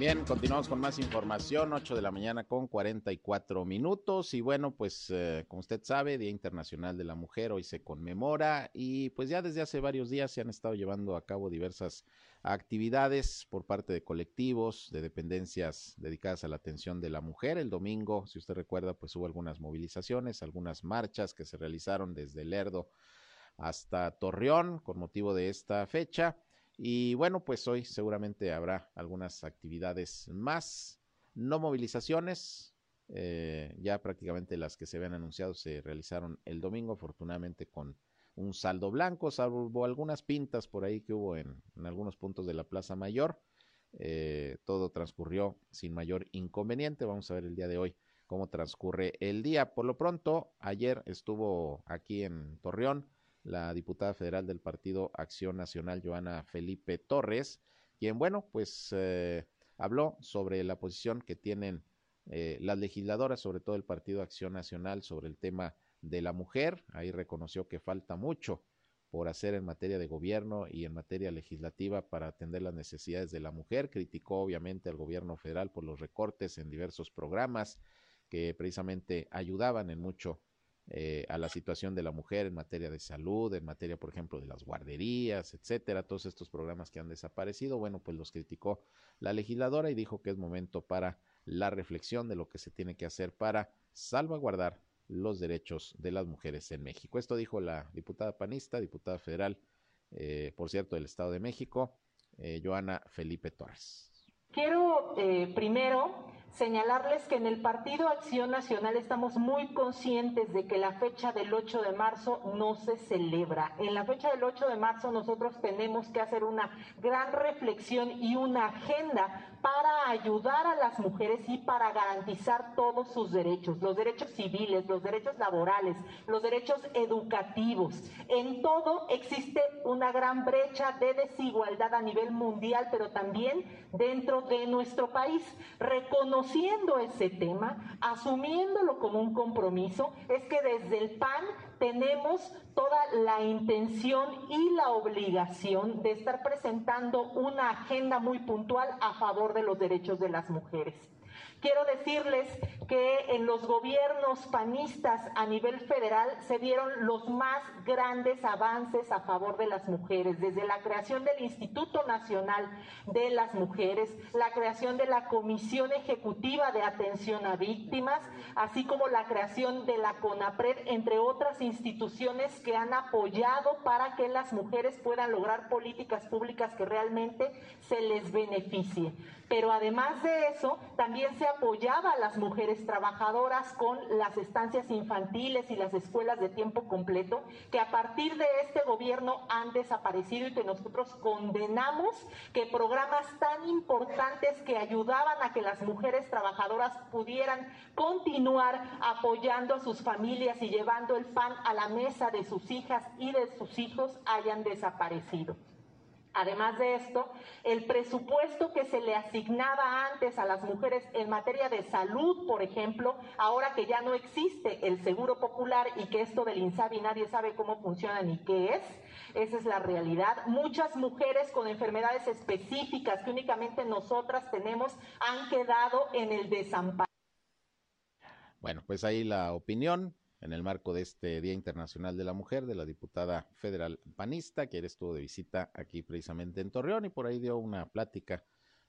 Bien, continuamos con más información, 8 de la mañana con 44 minutos y bueno, pues eh, como usted sabe, Día Internacional de la Mujer hoy se conmemora y pues ya desde hace varios días se han estado llevando a cabo diversas actividades por parte de colectivos, de dependencias dedicadas a la atención de la mujer. El domingo, si usted recuerda, pues hubo algunas movilizaciones, algunas marchas que se realizaron desde Lerdo hasta Torreón con motivo de esta fecha. Y bueno, pues hoy seguramente habrá algunas actividades más, no movilizaciones, eh, ya prácticamente las que se habían anunciado se realizaron el domingo, afortunadamente con un saldo blanco, salvo algunas pintas por ahí que hubo en, algunos puntos de la Plaza Mayor. Eh, todo transcurrió sin mayor inconveniente. Vamos a ver el día de hoy cómo transcurre el día. Por lo pronto, ayer estuvo aquí en Torreón la diputada federal del Partido Acción Nacional, Joana Felipe Torres, quien, bueno, pues eh, habló sobre la posición que tienen eh, las legisladoras, sobre todo el Partido Acción Nacional, sobre el tema de la mujer. Ahí reconoció que falta mucho por hacer en materia de gobierno y en materia legislativa para atender las necesidades de la mujer. Criticó obviamente al gobierno federal por los recortes en diversos programas que precisamente ayudaban en mucho eh, a la situación de la mujer en materia de salud, en materia, por ejemplo, de las guarderías, etcétera, todos estos programas que han desaparecido. Bueno, pues los criticó la legisladora y dijo que es momento para la reflexión de lo que se tiene que hacer para salvaguardar los derechos de las mujeres en México. Esto dijo la diputada panista, diputada federal, eh, por cierto, del Estado de México, eh, Joana Felipe Torres. Quiero eh, primero señalarles que en el Partido Acción Nacional estamos muy conscientes de que la fecha del 8 de marzo no se celebra. En la fecha del 8 de marzo nosotros tenemos que hacer una gran reflexión y una agenda para ayudar a las mujeres y para garantizar todos sus derechos, los derechos civiles, los derechos laborales, los derechos educativos. En todo existe una gran brecha de desigualdad a nivel mundial, pero también dentro de nuestro país. Reconocer conociendo ese tema, asumiéndolo como un compromiso, es que desde el PAN tenemos toda la intención y la obligación de estar presentando una agenda muy puntual a favor de los derechos de las mujeres. Quiero decirles que en los gobiernos panistas a nivel federal se dieron los más grandes avances a favor de las mujeres, desde la creación del Instituto Nacional de las Mujeres, la creación de la Comisión Ejecutiva de Atención a Víctimas, así como la creación de la CONAPRED, entre otras instituciones que han apoyado para que las mujeres puedan lograr políticas públicas que realmente se les beneficien. Pero además de eso, también se apoyaba a las mujeres trabajadoras con las estancias infantiles y las escuelas de tiempo completo, que a partir de este gobierno han desaparecido y que nosotros condenamos que programas tan importantes que ayudaban a que las mujeres trabajadoras pudieran continuar apoyando a sus familias y llevando el pan a la mesa de sus hijas y de sus hijos hayan desaparecido. Además de esto, el presupuesto que se le asignaba antes a las mujeres en materia de salud, por ejemplo, ahora que ya no existe el seguro popular y que esto del INSABI nadie sabe cómo funciona ni qué es, esa es la realidad. Muchas mujeres con enfermedades específicas que únicamente nosotras tenemos han quedado en el desamparo. Bueno, pues ahí la opinión en el marco de este Día Internacional de la Mujer de la diputada federal panista, que estuvo de visita aquí precisamente en Torreón y por ahí dio una plática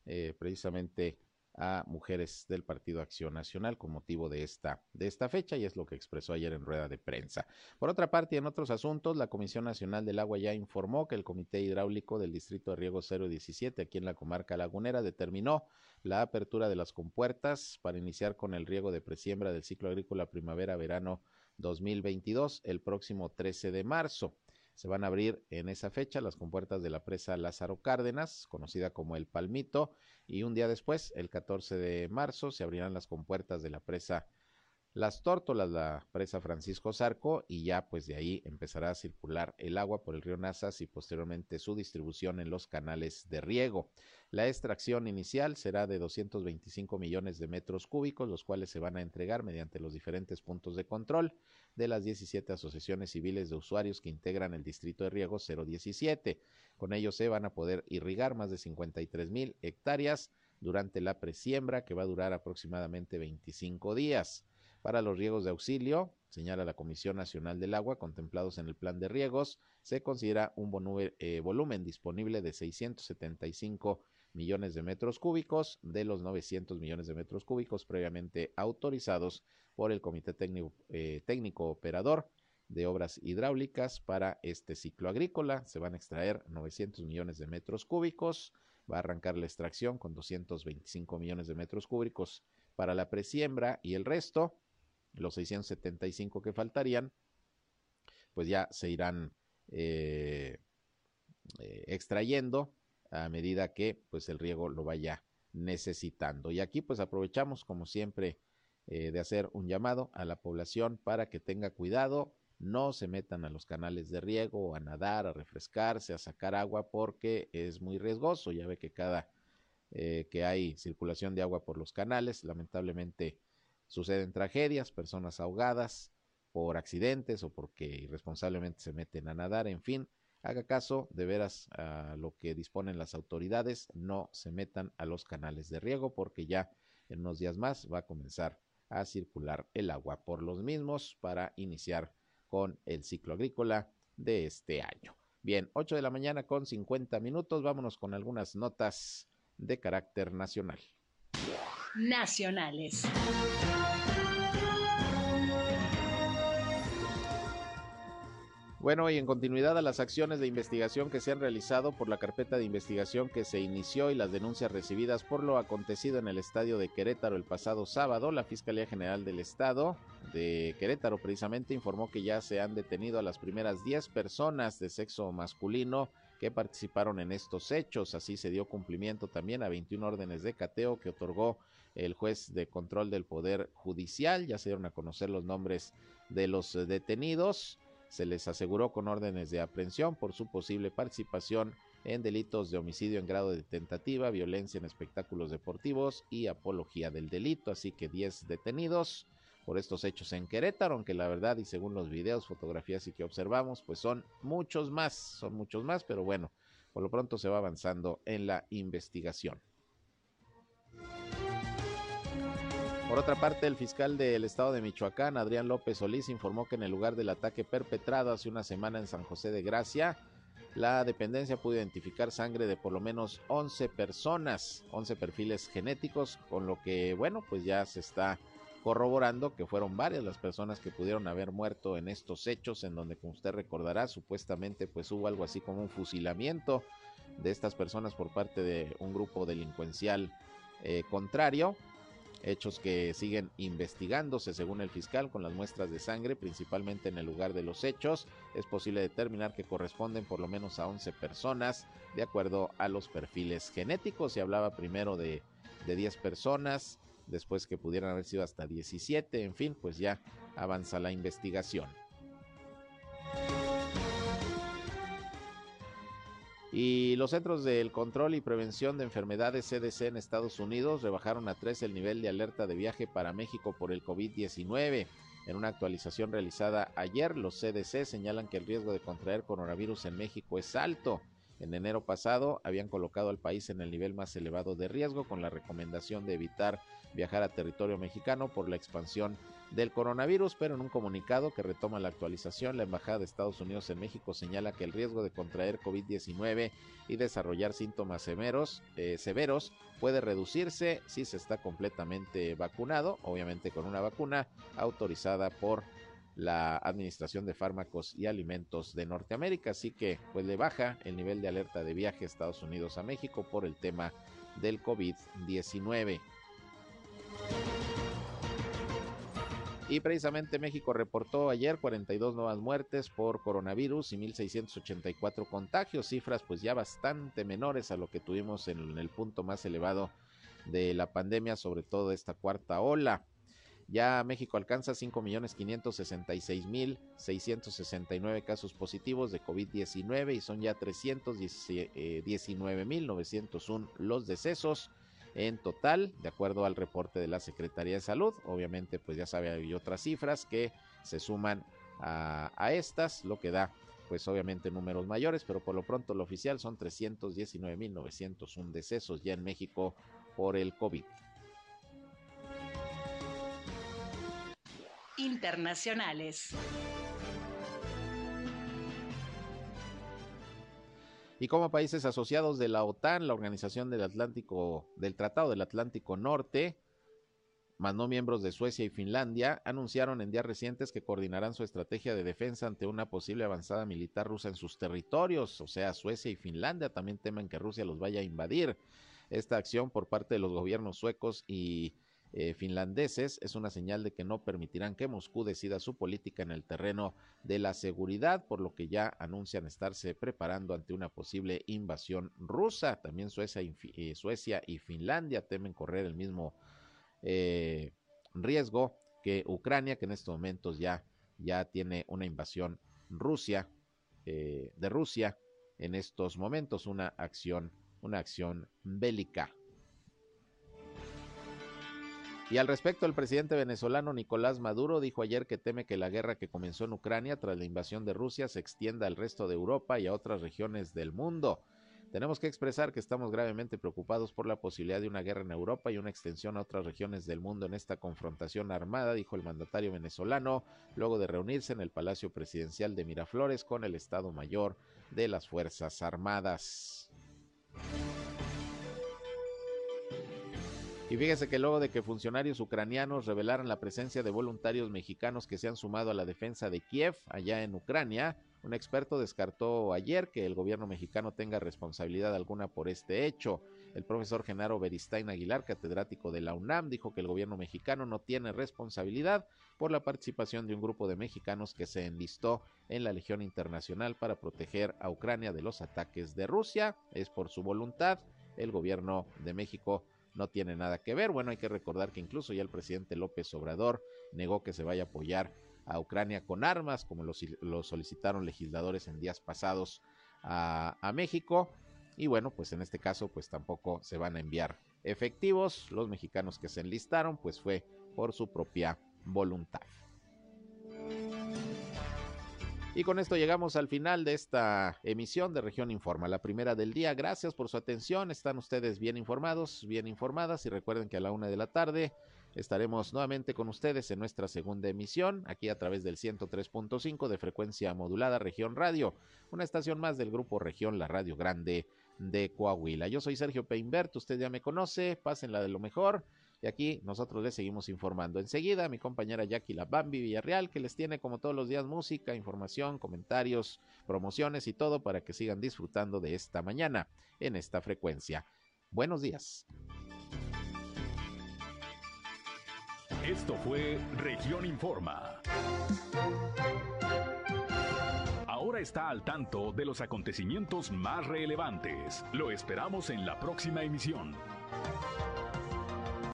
eh, precisamente a mujeres del Partido Acción Nacional con motivo de esta, de esta fecha y es lo que expresó ayer en rueda de prensa. Por otra parte, en otros asuntos, la Comisión Nacional del Agua ya informó que el Comité Hidráulico del Distrito de Riego 017 aquí en la comarca lagunera determinó la apertura de las compuertas para iniciar con el riego de presiembra del ciclo agrícola primavera-verano 2022 el próximo 13 de marzo. Se van a abrir en esa fecha las compuertas de la presa Lázaro Cárdenas, conocida como el Palmito, y un día después, el 14 de marzo, se abrirán las compuertas de la presa las tórtolas, la presa Francisco Zarco, y ya pues de ahí empezará a circular el agua por el río Nazas y posteriormente su distribución en los canales de riego. La extracción inicial será de 225 millones de metros cúbicos, los cuales se van a entregar mediante los diferentes puntos de control de las 17 asociaciones civiles de usuarios que integran el distrito de riego 017. Con ellos se van a poder irrigar más de 53 mil hectáreas durante la presiembra que va a durar aproximadamente 25 días. Para los riegos de auxilio, señala la Comisión Nacional del Agua, contemplados en el plan de riegos, se considera un eh, volumen disponible de 675 millones de metros cúbicos de los 900 millones de metros cúbicos previamente autorizados por el Comité Técnico, eh, Técnico Operador de Obras Hidráulicas para este ciclo agrícola. Se van a extraer 900 millones de metros cúbicos. Va a arrancar la extracción con 225 millones de metros cúbicos para la presiembra y el resto los 675 que faltarían, pues ya se irán eh, eh, extrayendo a medida que pues el riego lo vaya necesitando. Y aquí pues aprovechamos como siempre eh, de hacer un llamado a la población para que tenga cuidado, no se metan a los canales de riego, a nadar, a refrescarse, a sacar agua porque es muy riesgoso. Ya ve que cada que hay circulación de agua por los canales, lamentablemente Suceden tragedias, personas ahogadas por accidentes o porque irresponsablemente se meten a nadar, en fin, haga caso de veras a lo que disponen las autoridades, no se metan a los canales de riego porque ya en unos días más va a comenzar a circular el agua por los mismos para iniciar con el ciclo agrícola de este año. Bien, 8 de la mañana con 50 minutos, vámonos con algunas notas de carácter nacional. Nacionales. Bueno, y en continuidad a las acciones de investigación que se han realizado por la carpeta de investigación que se inició y las denuncias recibidas por lo acontecido en el estadio de Querétaro el pasado sábado, la Fiscalía General del Estado de Querétaro precisamente informó que ya se han detenido a las primeras 10 personas de sexo masculino que participaron en estos hechos. Así se dio cumplimiento también a 21 órdenes de cateo que otorgó el juez de control del Poder Judicial. Ya se dieron a conocer los nombres de los detenidos se les aseguró con órdenes de aprehensión por su posible participación en delitos de homicidio en grado de tentativa, violencia en espectáculos deportivos y apología del delito. Así que 10 detenidos por estos hechos en Querétaro, aunque la verdad y según los videos, fotografías y que observamos, pues son muchos más, son muchos más, pero bueno, por lo pronto se va avanzando en la investigación. Por otra parte, el fiscal del estado de Michoacán, Adrián López Solís, informó que en el lugar del ataque perpetrado hace una semana en San José de Gracia, la dependencia pudo identificar sangre de por lo menos 11 personas, 11 perfiles genéticos, con lo que, bueno, pues ya se está corroborando que fueron varias las personas que pudieron haber muerto en estos hechos, en donde, como usted recordará, supuestamente pues hubo algo así como un fusilamiento de estas personas por parte de un grupo delincuencial eh, contrario hechos que siguen investigándose según el fiscal con las muestras de sangre, principalmente en el lugar de los hechos. Es posible determinar que corresponden por lo menos a 11 personas de acuerdo a los perfiles genéticos. Se hablaba primero de, de 10 personas, después que pudieran haber sido hasta 17, en fin, pues ya avanza la investigación. Y los Centros del Control y Prevención de Enfermedades CDC en Estados Unidos rebajaron a 3 el nivel de alerta de viaje para México por el COVID-19. En una actualización realizada ayer, los CDC señalan que el riesgo de contraer coronavirus en México es alto. En enero pasado habían colocado al país en el nivel más elevado de riesgo con la recomendación de evitar viajar a territorio mexicano por la expansión del coronavirus, pero en un comunicado que retoma la actualización, la Embajada de Estados Unidos en México señala que el riesgo de contraer COVID-19 y desarrollar síntomas severos, eh, severos puede reducirse si se está completamente vacunado, obviamente con una vacuna autorizada por la Administración de Fármacos y Alimentos de Norteamérica, así que pues le baja el nivel de alerta de viaje a Estados Unidos a México por el tema del COVID-19. Y precisamente México reportó ayer 42 nuevas muertes por coronavirus y 1.684 contagios, cifras pues ya bastante menores a lo que tuvimos en el punto más elevado de la pandemia, sobre todo esta cuarta ola. Ya México alcanza 5.566.669 casos positivos de COVID-19 y son ya 319.901 los decesos en total, de acuerdo al reporte de la Secretaría de Salud. Obviamente, pues ya sabe, hay otras cifras que se suman a, estas, lo que da, pues obviamente números mayores, pero por lo pronto lo oficial son 319.901 decesos ya en México por el COVID. Internacionales. y como países asociados de la OTAN, la Organización del Atlántico, del Tratado del Atlántico Norte, más no miembros de Suecia y Finlandia, anunciaron en días recientes que coordinarán su estrategia de defensa ante una posible avanzada militar rusa en sus territorios. O sea, Suecia y Finlandia también temen que Rusia los vaya a invadir. Esta acción por parte de los gobiernos suecos y eh, finlandeses es una señal de que no permitirán que Moscú decida su política en el terreno de la seguridad, por lo que ya anuncian estarse preparando ante una posible invasión rusa. También Suecia eh, Suecia y Finlandia temen correr el mismo eh, riesgo que Ucrania, que en estos momentos ya, ya tiene una invasión Rusia, de Rusia en estos momentos, una acción, una acción bélica. Y al respecto, el presidente venezolano Nicolás Maduro dijo ayer que teme que la guerra que comenzó en Ucrania tras la invasión de Rusia se extienda al resto de Europa y a otras regiones del mundo. Tenemos que expresar que estamos gravemente preocupados por la posibilidad de una guerra en Europa y una extensión a otras regiones del mundo en esta confrontación armada, dijo el mandatario venezolano, luego de reunirse en el Palacio Presidencial de Miraflores con el Estado Mayor de las Fuerzas Armadas. Y fíjese que luego de que funcionarios ucranianos revelaran la presencia de voluntarios mexicanos que se han sumado a la defensa de Kiev, allá en Ucrania, un experto descartó ayer que el gobierno mexicano tenga responsabilidad alguna por este hecho. El profesor Genaro Beristain Aguilar, catedrático de la UNAM, dijo que el gobierno mexicano no tiene responsabilidad por la participación de un grupo de mexicanos que se enlistó en la Legión Internacional para proteger a Ucrania de los ataques de Rusia. Es por su voluntad. El gobierno de México no tiene nada que ver. Bueno, hay que recordar que incluso ya el presidente López Obrador negó que se vaya a apoyar a Ucrania con armas, como lo, solicitaron legisladores en días pasados a, México. Y bueno, pues en este caso, pues tampoco se van a enviar efectivos. Los mexicanos que se enlistaron, pues fue por su propia voluntad. Y con esto llegamos al final de esta emisión de Región Informa, la primera del día. Gracias por su atención. Están ustedes bien informados, bien informadas y recuerden que a la una de la tarde estaremos nuevamente con ustedes en nuestra segunda emisión, aquí a través del 103.5 de frecuencia modulada Región Radio, una estación más del grupo Región La Radio Grande de Coahuila. Yo soy Sergio Peinbert, usted ya me conoce, pásenla de lo mejor. Y aquí nosotros les seguimos informando. Enseguida, mi compañera Jackie La Bambi Villarreal, que les tiene como todos los días música, información, comentarios, promociones y todo para que sigan disfrutando de esta mañana en esta frecuencia. Buenos días. Esto fue Región Informa. Ahora está al tanto de los acontecimientos más relevantes. Lo esperamos en la próxima emisión.